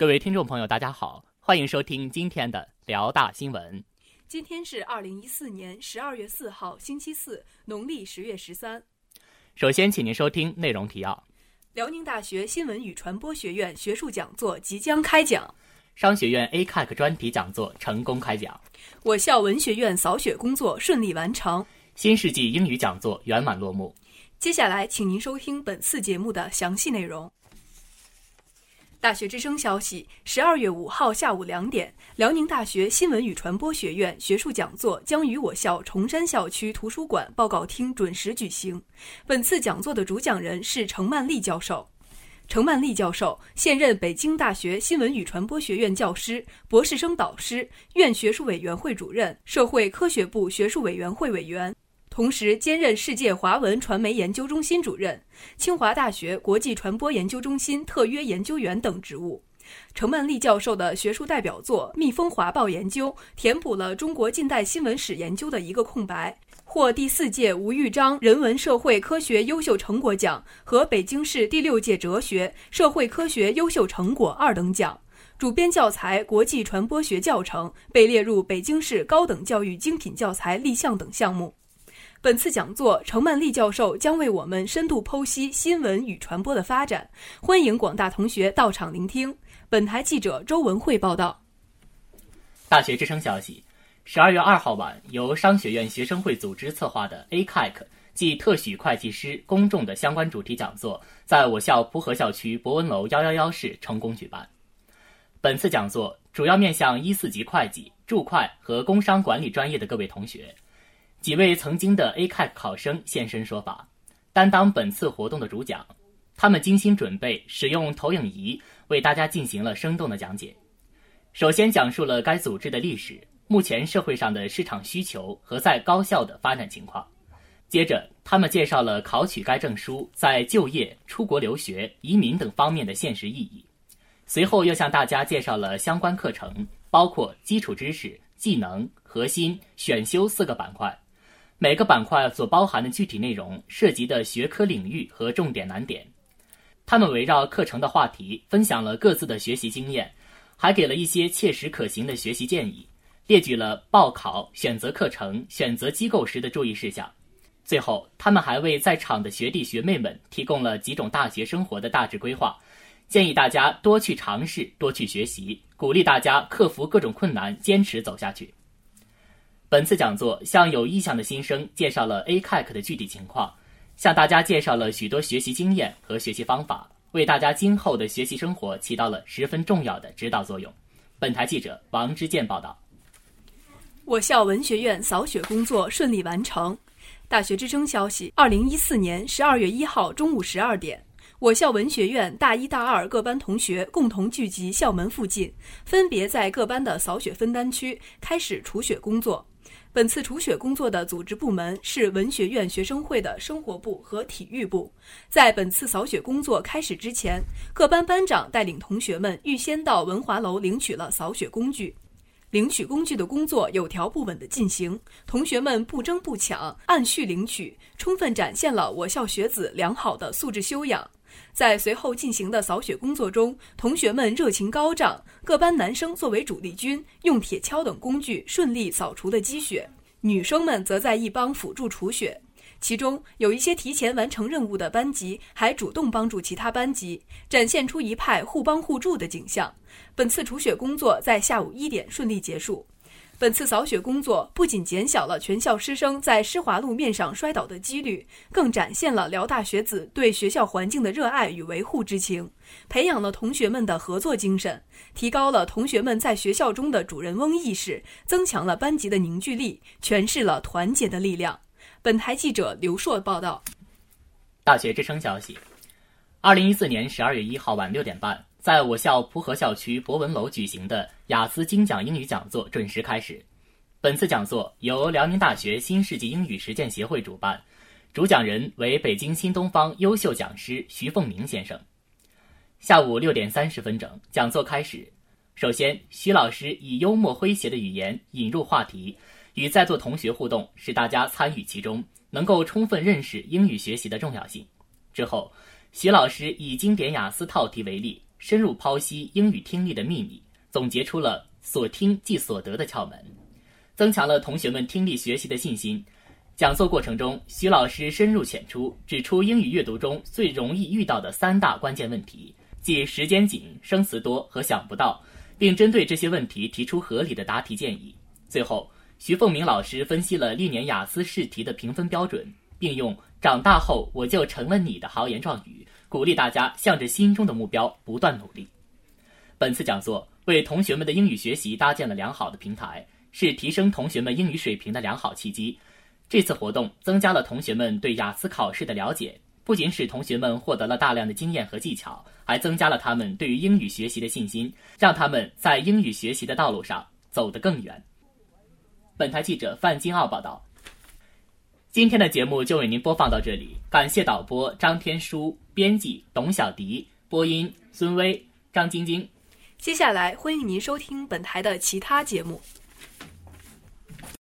各位听众朋友，大家好，欢迎收听今天的辽大新闻。今天是二零一四年十二月四号，星期四，农历十月十三。首先，请您收听内容提要：辽宁大学新闻与传播学院学术讲座即将开讲，商学院 ACAC 专题讲座成功开讲，我校文学院扫雪工作顺利完成，新世纪英语讲座圆满落幕。接下来，请您收听本次节目的详细内容。大学之声消息：十二月五号下午两点，辽宁大学新闻与传播学院学术讲座将于我校崇山校区图书馆报告厅准时举行。本次讲座的主讲人是程曼丽教授。程曼丽教授现任北京大学新闻与传播学院教师、博士生导师、院学术委员会主任、社会科学部学术委员会委员。同时兼任世界华文传媒研究中心主任、清华大学国际传播研究中心特约研究员等职务。程曼丽教授的学术代表作《蜜蜂华报研究》填补了中国近代新闻史研究的一个空白，获第四届吴玉章人文社会科学优秀成果奖和北京市第六届哲学社会科学优秀成果二等奖。主编教材《国际传播学教程》被列入北京市高等教育精品教材立项等项目。本次讲座，程曼丽教授将为我们深度剖析新闻与传播的发展，欢迎广大同学到场聆听。本台记者周文慧报道。大学之声消息：十二月二号晚，由商学院学生会组织策划的 ACAC 即特许会计师公众的相关主题讲座，在我校蒲河校区博文楼幺幺幺室成功举办。本次讲座主要面向一四级会计、注会和工商管理专业的各位同学。几位曾经的 ACAC 考生现身说法，担当本次活动的主讲。他们精心准备，使用投影仪为大家进行了生动的讲解。首先讲述了该组织的历史、目前社会上的市场需求和在高校的发展情况。接着，他们介绍了考取该证书在就业、出国留学、移民等方面的现实意义。随后又向大家介绍了相关课程，包括基础知识、技能、核心、选修四个板块。每个板块所包含的具体内容、涉及的学科领域和重点难点，他们围绕课程的话题分享了各自的学习经验，还给了一些切实可行的学习建议，列举了报考、选择课程、选择机构时的注意事项。最后，他们还为在场的学弟学妹们提供了几种大学生活的大致规划，建议大家多去尝试、多去学习，鼓励大家克服各种困难，坚持走下去。本次讲座向有意向的新生介绍了 ACAC 的具体情况，向大家介绍了许多学习经验和学习方法，为大家今后的学习生活起到了十分重要的指导作用。本台记者王之健报道。我校文学院扫雪工作顺利完成。大学之声消息：二零一四年十二月一号中午十二点，我校文学院大一、大二各班同学共同聚集校门附近，分别在各班的扫雪分担区开始除雪工作。本次除雪工作的组织部门是文学院学生会的生活部和体育部。在本次扫雪工作开始之前，各班班长带领同学们预先到文华楼领取了扫雪工具。领取工具的工作有条不紊地进行，同学们不争不抢，按序领取，充分展现了我校学子良好的素质修养。在随后进行的扫雪工作中，同学们热情高涨。各班男生作为主力军，用铁锹等工具顺利扫除了积雪；女生们则在一帮辅助除雪。其中有一些提前完成任务的班级，还主动帮助其他班级，展现出一派互帮互助的景象。本次除雪工作在下午一点顺利结束。本次扫雪工作不仅减小了全校师生在湿滑路面上摔倒的几率，更展现了辽大学子对学校环境的热爱与维护之情，培养了同学们的合作精神，提高了同学们在学校中的主人翁意识，增强了班级的凝聚力，诠释了团结的力量。本台记者刘硕报道。大学之声消息：二零一四年十二月一号晚六点半。在我校蒲河校区博文楼举行的雅思精讲英语讲座准时开始。本次讲座由辽宁大学新世纪英语实践协会主办，主讲人为北京新东方优秀讲师徐凤鸣先生。下午六点三十分整，讲座开始。首先，徐老师以幽默诙谐的语言引入话题，与在座同学互动，使大家参与其中，能够充分认识英语学习的重要性。之后，徐老师以经典雅思套题为例。深入剖析英语听力的秘密，总结出了所听即所得的窍门，增强了同学们听力学习的信心。讲座过程中，徐老师深入浅出，指出英语阅读中最容易遇到的三大关键问题，即时间紧、生词多和想不到，并针对这些问题提出合理的答题建议。最后，徐凤鸣老师分析了历年雅思试题的评分标准，并用“长大后我就成了你”的豪言壮语，鼓励大家向着心中的目标不断努力。本次讲座为同学们的英语学习搭建了良好的平台，是提升同学们英语水平的良好契机。这次活动增加了同学们对雅思考试的了解，不仅使同学们获得了大量的经验和技巧，还增加了他们对于英语学习的信心，让他们在英语学习的道路上走得更远。本台记者范金奥报道。今天的节目就为您播放到这里，感谢导播张天舒，编辑董小迪，播音孙威、张晶晶。接下来欢迎您收听本台的其他节目。